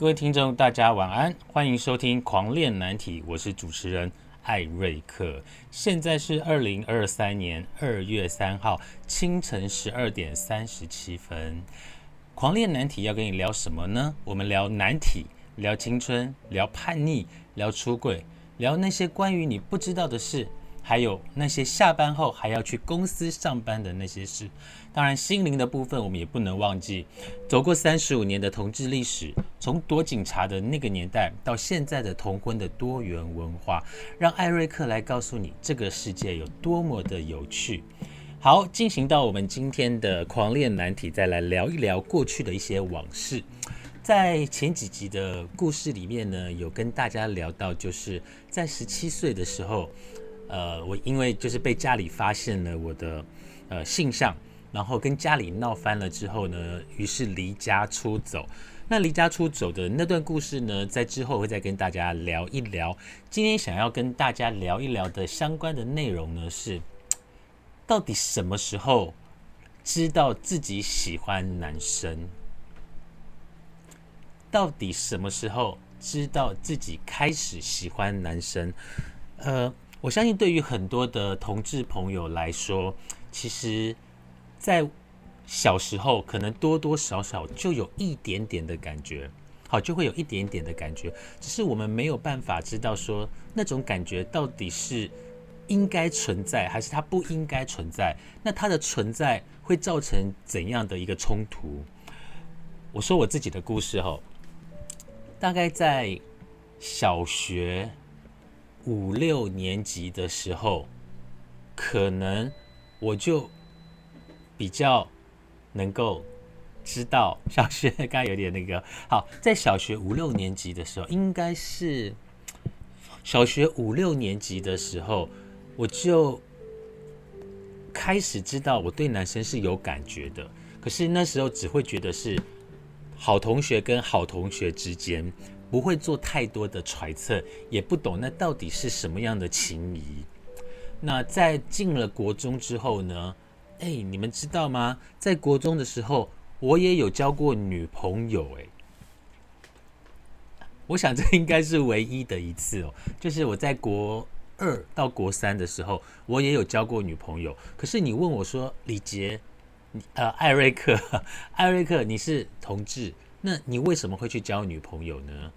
各位听众，大家晚安，欢迎收听《狂练难题》，我是主持人艾瑞克。现在是二零二三年二月三号清晨十二点三十七分。《狂练难题》要跟你聊什么呢？我们聊难题，聊青春，聊叛逆，聊出轨，聊那些关于你不知道的事。还有那些下班后还要去公司上班的那些事，当然心灵的部分我们也不能忘记。走过三十五年的同志历史，从躲警察的那个年代到现在的同婚的多元文化，让艾瑞克来告诉你这个世界有多么的有趣。好，进行到我们今天的狂恋难题，再来聊一聊过去的一些往事。在前几集的故事里面呢，有跟大家聊到，就是在十七岁的时候。呃，我因为就是被家里发现了我的呃性向，然后跟家里闹翻了之后呢，于是离家出走。那离家出走的那段故事呢，在之后会再跟大家聊一聊。今天想要跟大家聊一聊的相关的内容呢，是到底什么时候知道自己喜欢男生？到底什么时候知道自己开始喜欢男生？呃。我相信，对于很多的同志朋友来说，其实，在小时候可能多多少少就有一点点的感觉，好，就会有一点点的感觉，只是我们没有办法知道说那种感觉到底是应该存在，还是它不应该存在。那它的存在会造成怎样的一个冲突？我说我自己的故事哈，大概在小学。五六年级的时候，可能我就比较能够知道小学 刚刚有点那个好，在小学五六年级的时候，应该是小学五六年级的时候，我就开始知道我对男生是有感觉的。可是那时候只会觉得是好同学跟好同学之间。不会做太多的揣测，也不懂那到底是什么样的情谊。那在进了国中之后呢？哎，你们知道吗？在国中的时候，我也有交过女朋友。哎，我想这应该是唯一的一次哦。就是我在国二到国三的时候，我也有交过女朋友。可是你问我说，李杰，呃，艾瑞克，艾瑞克，你是同志？那你为什么会去交女朋友呢？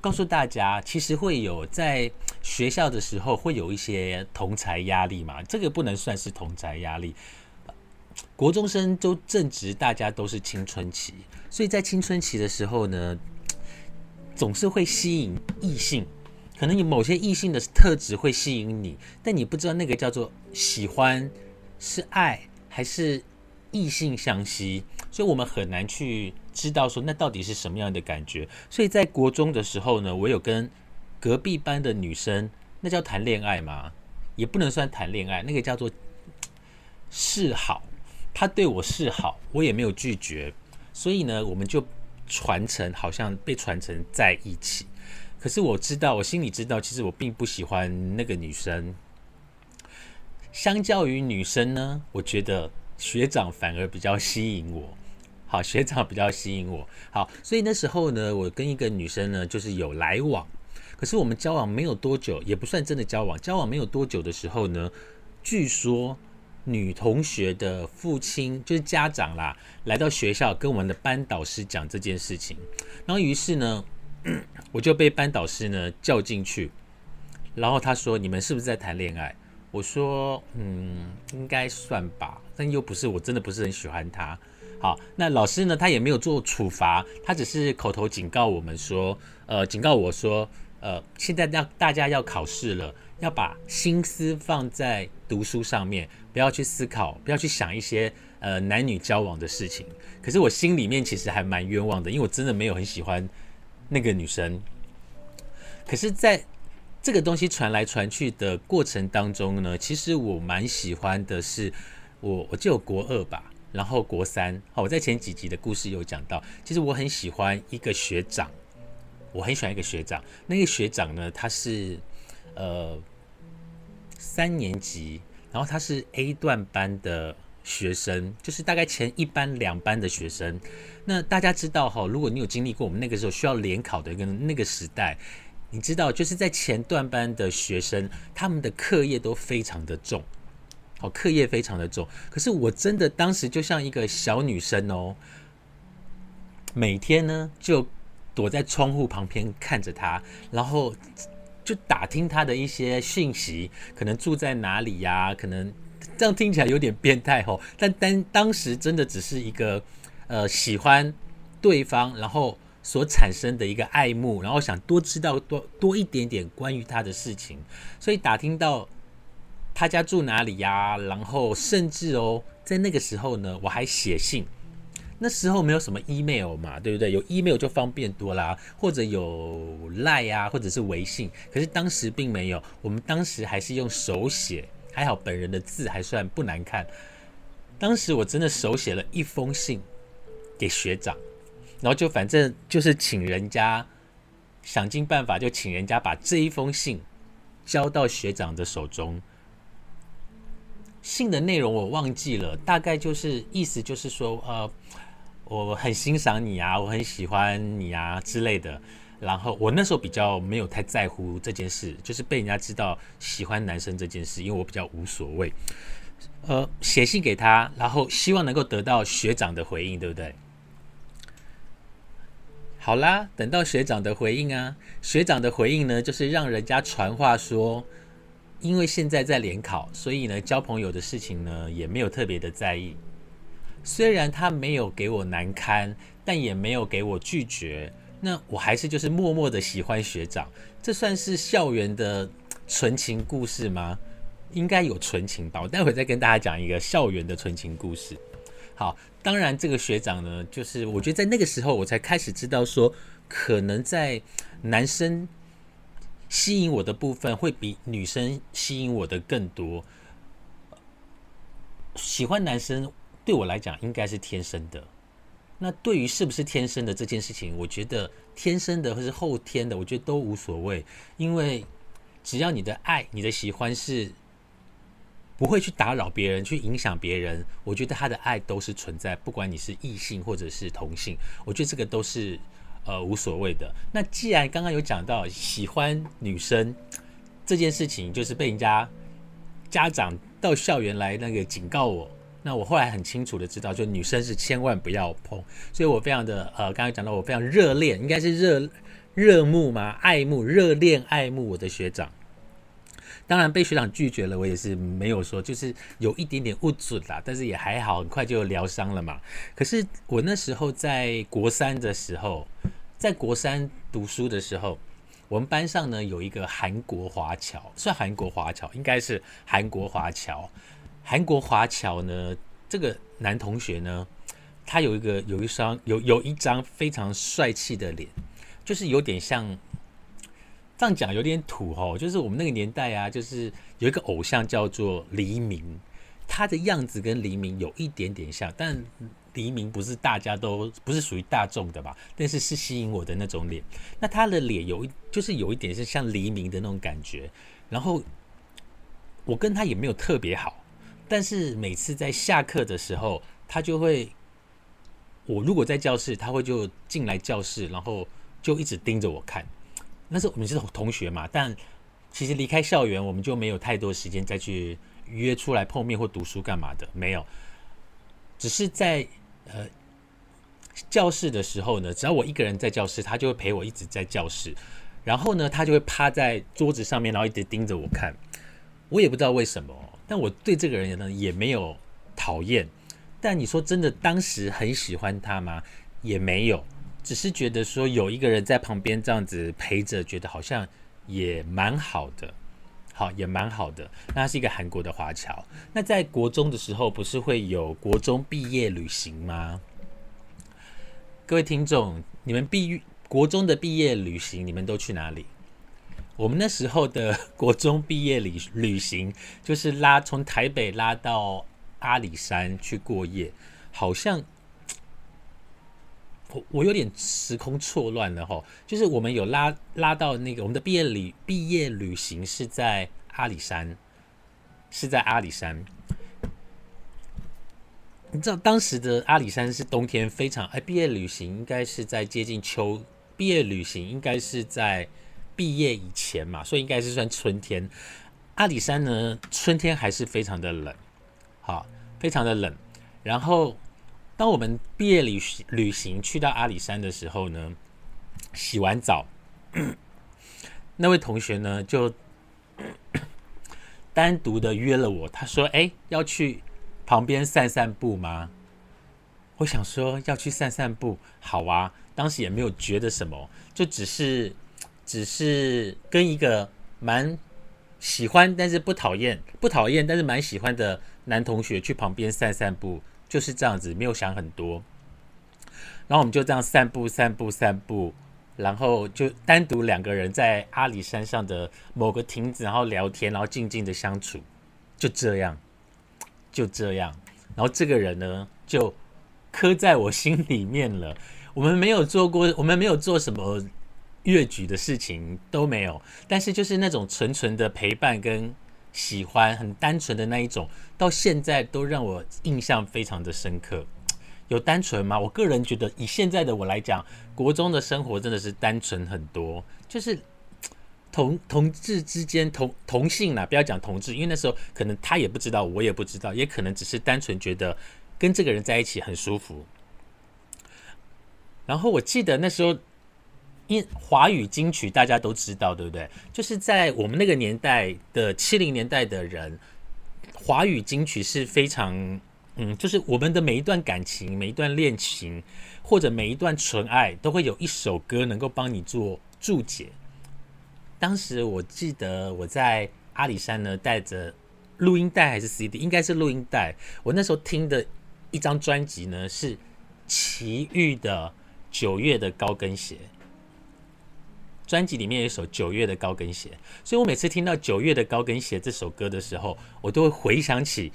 告诉大家，其实会有在学校的时候会有一些同才压力嘛，这个不能算是同才压力。国中生都正值大家都是青春期，所以在青春期的时候呢，总是会吸引异性，可能有某些异性的特质会吸引你，但你不知道那个叫做喜欢是爱还是异性相吸，所以我们很难去。知道说那到底是什么样的感觉？所以在国中的时候呢，我有跟隔壁班的女生，那叫谈恋爱吗？也不能算谈恋爱，那个叫做 示好。她对我示好，我也没有拒绝，所以呢，我们就传承，好像被传承在一起。可是我知道，我心里知道，其实我并不喜欢那个女生。相较于女生呢，我觉得学长反而比较吸引我。好，学长比较吸引我。好，所以那时候呢，我跟一个女生呢，就是有来往。可是我们交往没有多久，也不算真的交往。交往没有多久的时候呢，据说女同学的父亲就是家长啦，来到学校跟我们的班导师讲这件事情。然后于是呢，我就被班导师呢叫进去。然后他说：“你们是不是在谈恋爱？”我说：“嗯，应该算吧，但又不是，我真的不是很喜欢他。”好，那老师呢？他也没有做处罚，他只是口头警告我们说，呃，警告我说，呃，现在要大家要考试了，要把心思放在读书上面，不要去思考，不要去想一些呃男女交往的事情。可是我心里面其实还蛮冤枉的，因为我真的没有很喜欢那个女生。可是，在这个东西传来传去的过程当中呢，其实我蛮喜欢的是，我我就有国二吧。然后国三，好，我在前几集的故事有讲到，其实我很喜欢一个学长，我很喜欢一个学长。那个学长呢，他是呃三年级，然后他是 A 段班的学生，就是大概前一班、两班的学生。那大家知道哈，如果你有经历过我们那个时候需要联考的一个那个时代，你知道就是在前段班的学生，他们的课业都非常的重，好，课业非常的重。可是我真的当时就像一个小女生哦，每天呢就躲在窗户旁边看着他，然后就打听他的一些讯息，可能住在哪里呀？可能这样听起来有点变态哦，但当当时真的只是一个。呃，喜欢对方，然后所产生的一个爱慕，然后想多知道多多一点点关于他的事情，所以打听到他家住哪里呀，然后甚至哦，在那个时候呢，我还写信。那时候没有什么 email 嘛，对不对？有 email 就方便多啦，或者有 line 啊，或者是微信。可是当时并没有，我们当时还是用手写，还好本人的字还算不难看。当时我真的手写了一封信。给学长，然后就反正就是请人家想尽办法，就请人家把这一封信交到学长的手中。信的内容我忘记了，大概就是意思就是说，呃，我很欣赏你啊，我很喜欢你啊之类的。然后我那时候比较没有太在乎这件事，就是被人家知道喜欢男生这件事，因为我比较无所谓。呃，写信给他，然后希望能够得到学长的回应，对不对？好啦，等到学长的回应啊，学长的回应呢，就是让人家传话说，因为现在在联考，所以呢，交朋友的事情呢，也没有特别的在意。虽然他没有给我难堪，但也没有给我拒绝。那我还是就是默默的喜欢学长，这算是校园的纯情故事吗？应该有纯情吧。我待会再跟大家讲一个校园的纯情故事。好，当然这个学长呢，就是我觉得在那个时候，我才开始知道说，可能在男生吸引我的部分，会比女生吸引我的更多。喜欢男生对我来讲应该是天生的。那对于是不是天生的这件事情，我觉得天生的或是后天的，我觉得都无所谓，因为只要你的爱、你的喜欢是。不会去打扰别人，去影响别人。我觉得他的爱都是存在，不管你是异性或者是同性，我觉得这个都是呃无所谓的。那既然刚刚有讲到喜欢女生这件事情，就是被人家家长到校园来那个警告我，那我后来很清楚的知道，就女生是千万不要碰。所以我非常的呃，刚刚讲到我非常热恋，应该是热热慕嘛？爱慕、热恋、爱慕我的学长。当然被学长拒绝了，我也是没有说，就是有一点点误准啦，但是也还好，很快就疗伤了嘛。可是我那时候在国三的时候，在国三读书的时候，我们班上呢有一个韩国华侨，算韩国华侨，应该是韩国华侨。韩国华侨呢，这个男同学呢，他有一个有一双有有一张非常帅气的脸，就是有点像。这样讲有点土哦，就是我们那个年代啊，就是有一个偶像叫做黎明，他的样子跟黎明有一点点像，但黎明不是大家都不是属于大众的吧？但是是吸引我的那种脸。那他的脸有一就是有一点是像黎明的那种感觉。然后我跟他也没有特别好，但是每次在下课的时候，他就会我如果在教室，他会就进来教室，然后就一直盯着我看。那是我们是同学嘛，但其实离开校园，我们就没有太多时间再去约出来碰面或读书干嘛的，没有。只是在呃教室的时候呢，只要我一个人在教室，他就会陪我一直在教室。然后呢，他就会趴在桌子上面，然后一直盯着我看。我也不知道为什么，但我对这个人呢也没有讨厌。但你说真的，当时很喜欢他吗？也没有。只是觉得说有一个人在旁边这样子陪着，觉得好像也蛮好的，好也蛮好的。那是一个韩国的华侨。那在国中的时候，不是会有国中毕业旅行吗？各位听众，你们毕国中的毕业旅行，你们都去哪里？我们那时候的国中毕业旅旅行，就是拉从台北拉到阿里山去过夜，好像。我我有点时空错乱了哈，就是我们有拉拉到那个我们的毕业旅毕业旅行是在阿里山，是在阿里山。你知道当时的阿里山是冬天非常哎，毕业旅行应该是在接近秋，毕业旅行应该是在毕业以前嘛，所以应该是算春天。阿里山呢，春天还是非常的冷，好，非常的冷。然后当我们毕业旅行旅行去到阿里山的时候呢，洗完澡，那位同学呢就。单独的约了我，他说：“哎，要去旁边散散步吗？”我想说要去散散步，好啊。当时也没有觉得什么，就只是只是跟一个蛮喜欢但是不讨厌、不讨厌但是蛮喜欢的男同学去旁边散散步，就是这样子，没有想很多。然后我们就这样散步、散步、散步。然后就单独两个人在阿里山上的某个亭子，然后聊天，然后静静的相处，就这样，就这样。然后这个人呢，就刻在我心里面了。我们没有做过，我们没有做什么越举的事情都没有，但是就是那种纯纯的陪伴跟喜欢，很单纯的那一种，到现在都让我印象非常的深刻。有单纯吗？我个人觉得，以现在的我来讲，国中的生活真的是单纯很多。就是同同志之间同同性啦，不要讲同志，因为那时候可能他也不知道，我也不知道，也可能只是单纯觉得跟这个人在一起很舒服。然后我记得那时候，因华语金曲大家都知道，对不对？就是在我们那个年代的七零年代的人，华语金曲是非常。嗯，就是我们的每一段感情、每一段恋情，或者每一段纯爱，都会有一首歌能够帮你做注解。当时我记得我在阿里山呢，带着录音带还是 CD，应该是录音带。我那时候听的一张专辑呢，是齐豫的《九月的高跟鞋》。专辑里面有一首《九月的高跟鞋》，所以我每次听到《九月的高跟鞋》这首歌的时候，我都会回想起。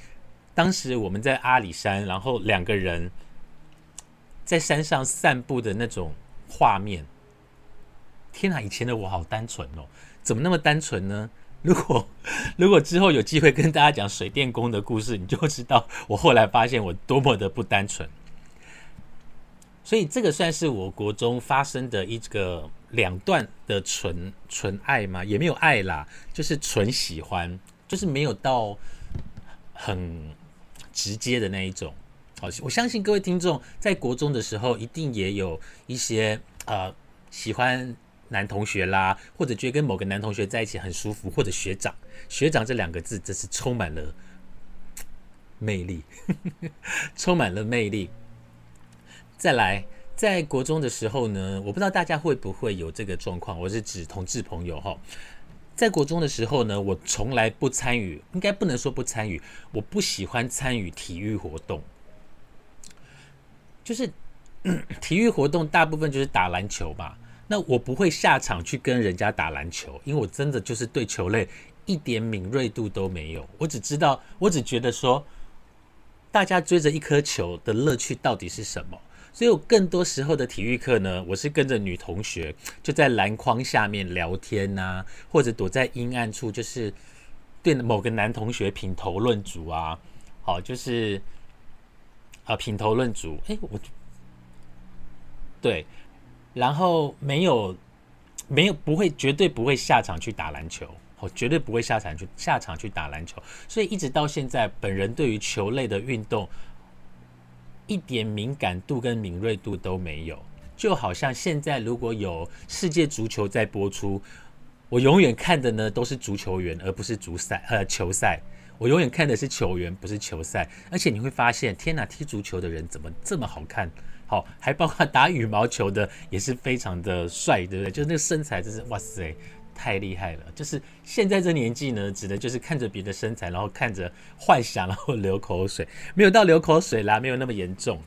当时我们在阿里山，然后两个人在山上散步的那种画面。天哪，以前的我好单纯哦，怎么那么单纯呢？如果如果之后有机会跟大家讲水电工的故事，你就知道我后来发现我多么的不单纯。所以这个算是我国中发生的一个两段的纯纯爱嘛，也没有爱啦，就是纯喜欢，就是没有到很。直接的那一种，好，我相信各位听众在国中的时候，一定也有一些呃喜欢男同学啦，或者觉得跟某个男同学在一起很舒服，或者学长，学长这两个字真是充满了魅力，充满了魅力。再来，在国中的时候呢，我不知道大家会不会有这个状况，我是指同志朋友哈。在国中的时候呢，我从来不参与，应该不能说不参与，我不喜欢参与体育活动。就是 体育活动大部分就是打篮球嘛，那我不会下场去跟人家打篮球，因为我真的就是对球类一点敏锐度都没有。我只知道，我只觉得说，大家追着一颗球的乐趣到底是什么。所以，我更多时候的体育课呢，我是跟着女同学，就在篮筐下面聊天呐，或者躲在阴暗处，就是对某个男同学品头论足啊。好，就是啊，品头论足。哎，我对，然后没有没有不会绝对不会下场去打篮球，我绝对不会下场去下场去打篮球。所以一直到现在，本人对于球类的运动。一点敏感度跟敏锐度都没有，就好像现在如果有世界足球在播出，我永远看的呢都是足球员，而不是足赛呃球赛。我永远看的是球员，不是球赛。而且你会发现，天哪，踢足球的人怎么这么好看？好，还包括打羽毛球的也是非常的帅，对不对？就是那个身材，真是哇塞！太厉害了！就是现在这年纪呢，指的就是看着别的身材，然后看着幻想，然后流口水，没有到流口水啦，没有那么严重。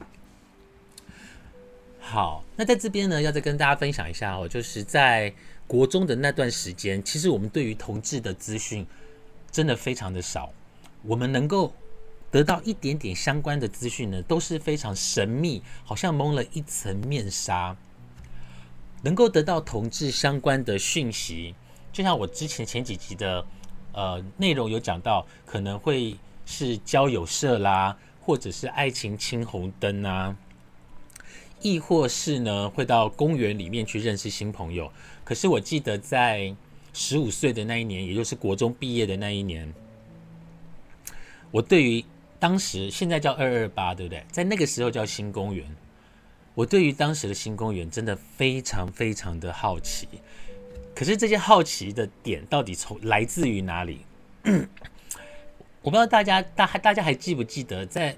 好，那在这边呢，要再跟大家分享一下哦，就是在国中的那段时间，其实我们对于同志的资讯真的非常的少，我们能够得到一点点相关的资讯呢，都是非常神秘，好像蒙了一层面纱。能够得到同志相关的讯息，就像我之前前几集的呃内容有讲到，可能会是交友社啦，或者是爱情青红灯啊，亦或是呢会到公园里面去认识新朋友。可是我记得在十五岁的那一年，也就是国中毕业的那一年，我对于当时现在叫二二八，对不对？在那个时候叫新公园。我对于当时的新公园真的非常非常的好奇。可是这些好奇的点到底从来自于哪里？我不知道大家大大家还记不记得，在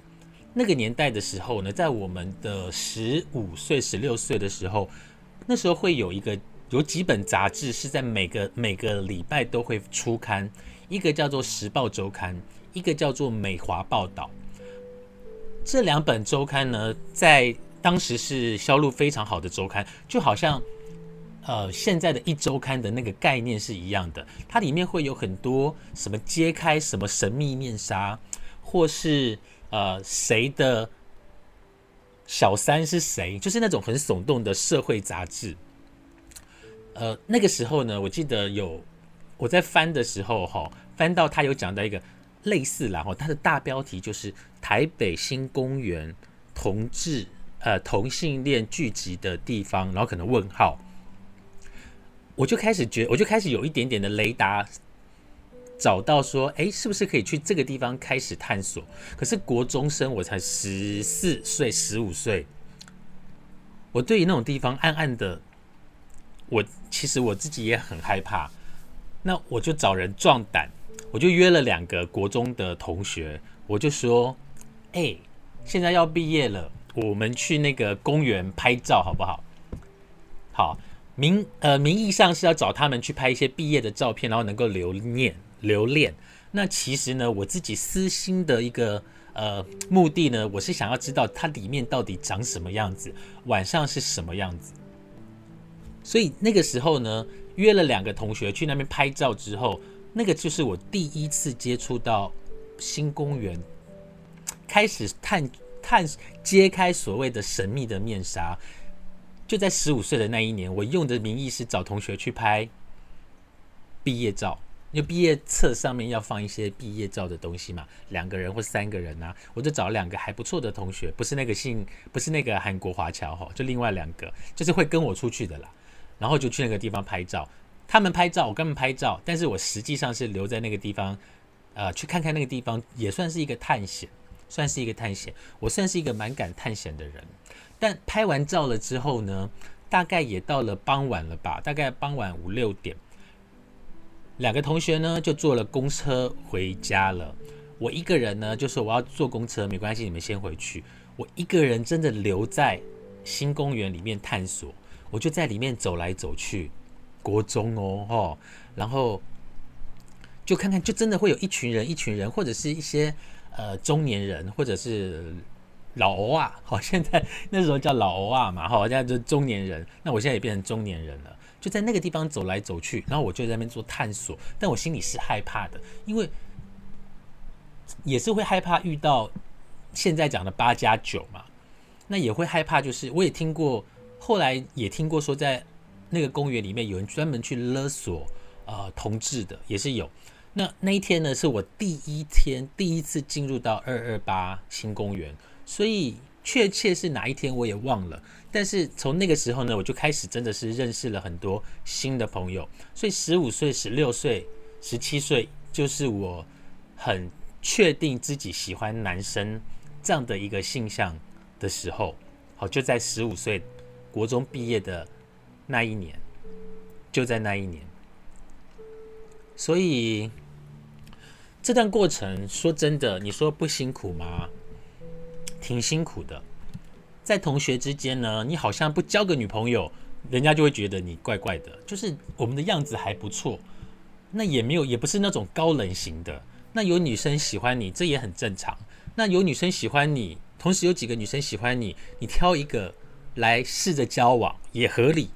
那个年代的时候呢，在我们的十五岁、十六岁的时候，那时候会有一个有几本杂志是在每个每个礼拜都会出刊，一个叫做《时报周刊》，一个叫做《美华报道》。这两本周刊呢，在当时是销路非常好的周刊，就好像。呃，现在的一周刊的那个概念是一样的，它里面会有很多什么揭开什么神秘面纱，或是呃谁的小三是谁，就是那种很耸动的社会杂志。呃，那个时候呢，我记得有我在翻的时候哈，翻到他有讲到一个类似然后它的大标题就是台北新公园同志呃同性恋聚集的地方，然后可能问号。我就开始觉，我就开始有一点点的雷达，找到说，哎，是不是可以去这个地方开始探索？可是国中生我才十四岁、十五岁，我对于那种地方暗暗的，我其实我自己也很害怕。那我就找人壮胆，我就约了两个国中的同学，我就说，哎，现在要毕业了，我们去那个公园拍照好不好？好。名呃名义上是要找他们去拍一些毕业的照片，然后能够留念留恋。那其实呢，我自己私心的一个呃目的呢，我是想要知道它里面到底长什么样子，晚上是什么样子。所以那个时候呢，约了两个同学去那边拍照之后，那个就是我第一次接触到新公园，开始探探揭开所谓的神秘的面纱。就在十五岁的那一年，我用的名义是找同学去拍毕业照，因为毕业册上面要放一些毕业照的东西嘛，两个人或三个人呐，我就找两个还不错的同学，不是那个姓，不是那个韩国华侨哈，就另外两个，就是会跟我出去的啦，然后就去那个地方拍照，他们拍照，我跟他们拍照，但是我实际上是留在那个地方，呃，去看看那个地方，也算是一个探险，算是一个探险，我算是一个蛮敢探险的人。但拍完照了之后呢，大概也到了傍晚了吧，大概傍晚五六点，两个同学呢就坐了公车回家了。我一个人呢就说我要坐公车，没关系，你们先回去。我一个人真的留在新公园里面探索，我就在里面走来走去，国中哦吼，然后就看看，就真的会有一群人，一群人，或者是一些呃中年人，或者是。老欧啊，好，现在那时候叫老欧啊嘛，好，现在就中年人。那我现在也变成中年人了，就在那个地方走来走去，然后我就在那边做探索。但我心里是害怕的，因为也是会害怕遇到现在讲的八加九嘛。那也会害怕，就是我也听过，后来也听过说，在那个公园里面有人专门去勒索呃同志的，也是有。那那一天呢，是我第一天第一次进入到二二八新公园。所以确切是哪一天我也忘了，但是从那个时候呢，我就开始真的是认识了很多新的朋友。所以十五岁、十六岁、十七岁，就是我很确定自己喜欢男生这样的一个性向的时候。好，就在十五岁国中毕业的那一年，就在那一年。所以这段过程，说真的，你说不辛苦吗？挺辛苦的，在同学之间呢，你好像不交个女朋友，人家就会觉得你怪怪的。就是我们的样子还不错，那也没有，也不是那种高冷型的。那有女生喜欢你，这也很正常。那有女生喜欢你，同时有几个女生喜欢你，你挑一个来试着交往也合理。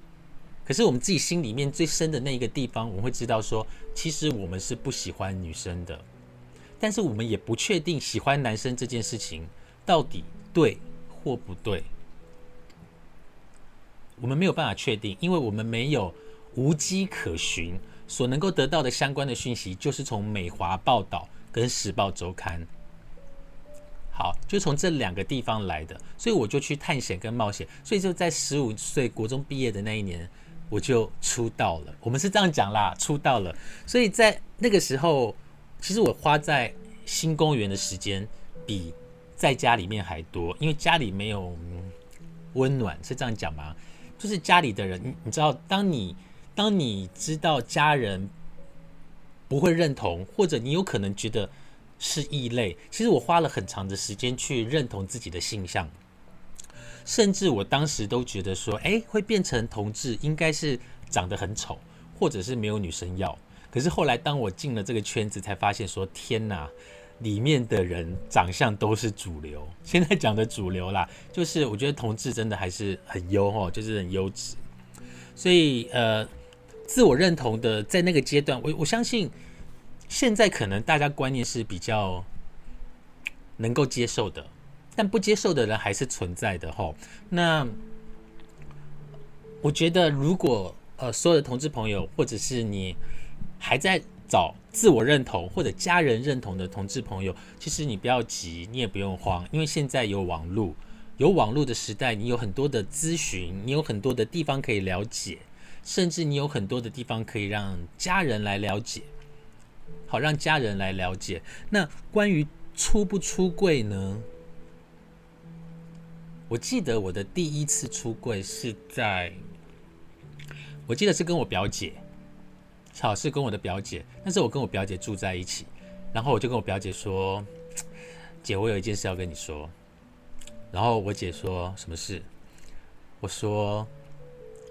可是我们自己心里面最深的那一个地方，我们会知道说，其实我们是不喜欢女生的，但是我们也不确定喜欢男生这件事情。到底对或不对？我们没有办法确定，因为我们没有无迹可寻，所能够得到的相关的讯息，就是从美华报道跟时报周刊。好，就从这两个地方来的，所以我就去探险跟冒险。所以就在十五岁国中毕业的那一年，我就出道了。我们是这样讲啦，出道了。所以在那个时候，其实我花在新公园的时间比在家里面还多，因为家里没有温暖，是这样讲吗？就是家里的人，你知道，当你当你知道家人不会认同，或者你有可能觉得。是异类。其实我花了很长的时间去认同自己的性向，甚至我当时都觉得说，哎，会变成同志应该是长得很丑，或者是没有女生要。可是后来当我进了这个圈子，才发现说，天哪，里面的人长相都是主流。现在讲的主流啦，就是我觉得同志真的还是很优哦，就是很优质。所以呃，自我认同的在那个阶段，我我相信。现在可能大家观念是比较能够接受的，但不接受的人还是存在的吼。那我觉得，如果呃所有的同志朋友，或者是你还在找自我认同或者家人认同的同志朋友，其实你不要急，你也不用慌，因为现在有网络，有网络的时代，你有很多的咨询，你有很多的地方可以了解，甚至你有很多的地方可以让家人来了解。好，让家人来了解。那关于出不出柜呢？我记得我的第一次出柜是在，我记得是跟我表姐，好是跟我的表姐。那时候我跟我表姐住在一起，然后我就跟我表姐说：“姐，我有一件事要跟你说。”然后我姐说什么事？我说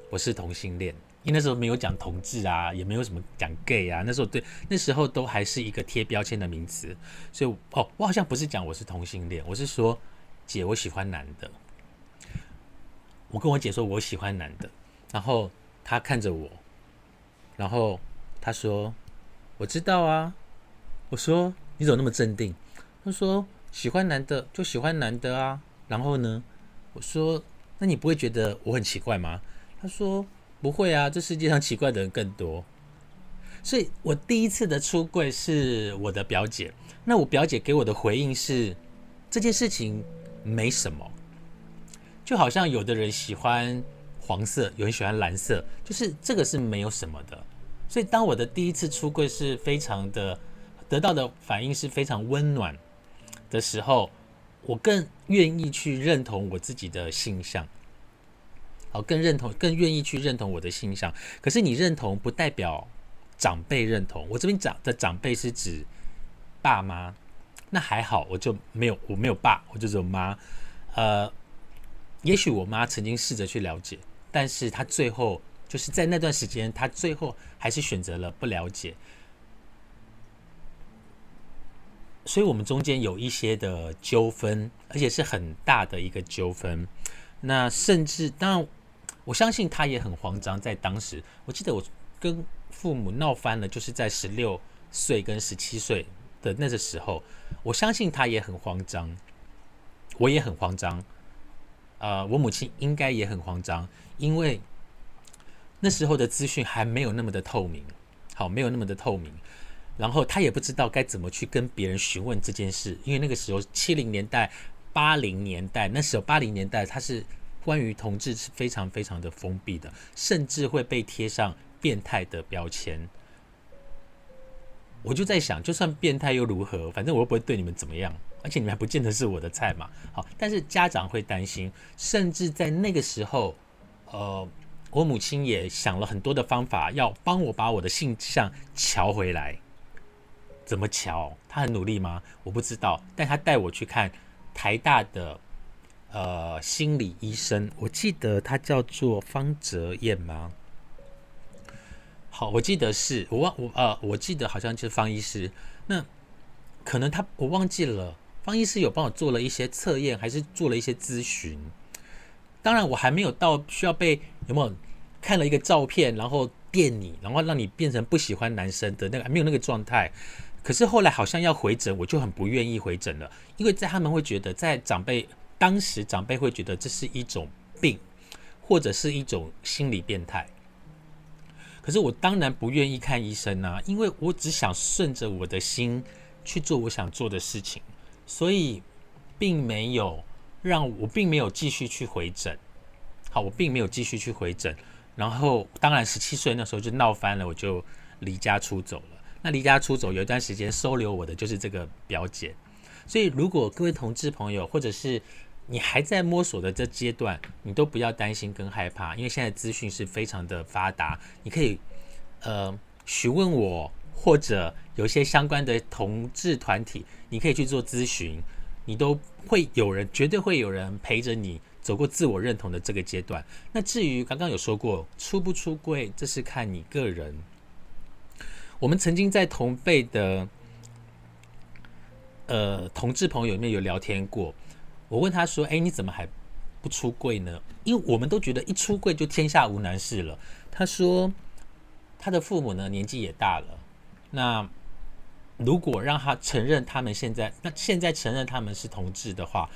我是同性恋。因为那时候没有讲同志啊，也没有什么讲 gay 啊，那时候对那时候都还是一个贴标签的名词，所以哦，我好像不是讲我是同性恋，我是说姐我喜欢男的，我跟我姐说我喜欢男的，然后她看着我，然后她说我知道啊，我说你怎么那么镇定？她说喜欢男的就喜欢男的啊，然后呢，我说那你不会觉得我很奇怪吗？她说。不会啊，这世界上奇怪的人更多，所以我第一次的出柜是我的表姐。那我表姐给我的回应是这件事情没什么，就好像有的人喜欢黄色，有人喜欢蓝色，就是这个是没有什么的。所以当我的第一次出柜是非常的得到的反应是非常温暖的时候，我更愿意去认同我自己的性向。好，更认同，更愿意去认同我的形象。可是你认同不代表长辈认同。我这边长的长辈是指爸妈，那还好，我就没有，我没有爸，我就只有妈。呃，也许我妈曾经试着去了解，但是她最后就是在那段时间，她最后还是选择了不了解。所以我们中间有一些的纠纷，而且是很大的一个纠纷。那甚至当然。我相信他也很慌张，在当时，我记得我跟父母闹翻了，就是在十六岁跟十七岁的那个时候，我相信他也很慌张，我也很慌张，呃，我母亲应该也很慌张，因为那时候的资讯还没有那么的透明，好，没有那么的透明，然后他也不知道该怎么去跟别人询问这件事，因为那个时候七零年代、八零年代，那时候八零年代他是。关于同志是非常非常的封闭的，甚至会被贴上变态的标签。我就在想，就算变态又如何？反正我又不会对你们怎么样，而且你们还不见得是我的菜嘛。好，但是家长会担心，甚至在那个时候，呃，我母亲也想了很多的方法，要帮我把我的性向瞧回来。怎么瞧？她很努力吗？我不知道，但她带我去看台大的。呃，心理医生，我记得他叫做方哲燕吗？好，我记得是我忘我呃，我记得好像就是方医师。那可能他我忘记了，方医师有帮我做了一些测验，还是做了一些咨询。当然，我还没有到需要被有没有看了一个照片，然后电你，然后让你变成不喜欢男生的那个，没有那个状态。可是后来好像要回诊，我就很不愿意回诊了，因为在他们会觉得在长辈。当时长辈会觉得这是一种病，或者是一种心理变态。可是我当然不愿意看医生啊，因为我只想顺着我的心去做我想做的事情。所以并没有让我并没有继续去回诊。好，我并没有继续去回诊。然后，当然十七岁那时候就闹翻了，我就离家出走了。那离家出走有一段时间收留我的就是这个表姐。所以，如果各位同志朋友，或者是你还在摸索的这阶段，你都不要担心跟害怕，因为现在资讯是非常的发达，你可以呃询问我，或者有些相关的同志团体，你可以去做咨询，你都会有人，绝对会有人陪着你走过自我认同的这个阶段。那至于刚刚有说过出不出柜，这是看你个人。我们曾经在同辈的。呃，同志朋友里面有聊天过，我问他说：“哎，你怎么还不出柜呢？”因为我们都觉得一出柜就天下无难事了。他说，他的父母呢年纪也大了，那如果让他承认他们现在，那现在承认他们是同志的话，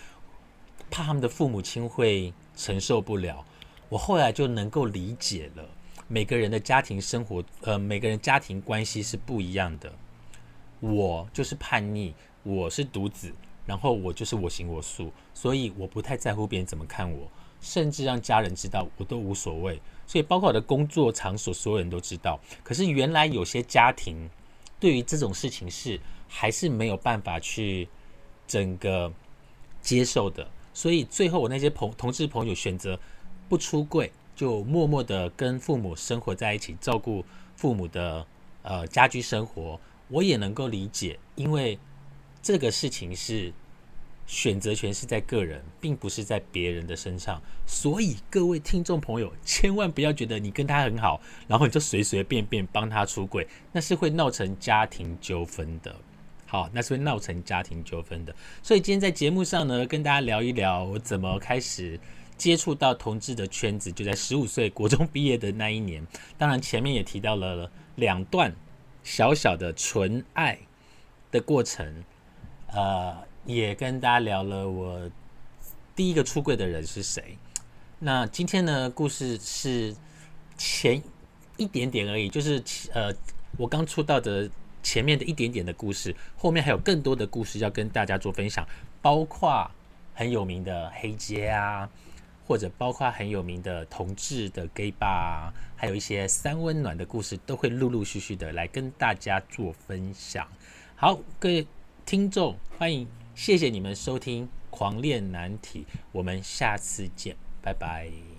怕他们的父母亲会承受不了。我后来就能够理解了，每个人的家庭生活，呃，每个人家庭关系是不一样的。我就是叛逆。我是独子，然后我就是我行我素，所以我不太在乎别人怎么看我，甚至让家人知道我都无所谓。所以包括我的工作场所，所有人都知道。可是原来有些家庭对于这种事情是还是没有办法去整个接受的，所以最后我那些朋同志朋友选择不出柜，就默默的跟父母生活在一起，照顾父母的呃家居生活，我也能够理解，因为。这个事情是选择权是在个人，并不是在别人的身上，所以各位听众朋友，千万不要觉得你跟他很好，然后你就随随便便帮他出轨，那是会闹成家庭纠纷的。好，那是会闹成家庭纠纷的。所以今天在节目上呢，跟大家聊一聊我怎么开始接触到同志的圈子，就在十五岁国中毕业的那一年。当然前面也提到了两段小小的纯爱的过程。呃，也跟大家聊了我第一个出柜的人是谁。那今天呢，故事是前一点点而已，就是呃，我刚出道的前面的一点点的故事，后面还有更多的故事要跟大家做分享，包括很有名的黑街啊，或者包括很有名的同志的 gay bar，啊，还有一些三温暖的故事，都会陆陆续续的来跟大家做分享。好，各位。听众，欢迎，谢谢你们收听《狂恋难题》，我们下次见，拜拜。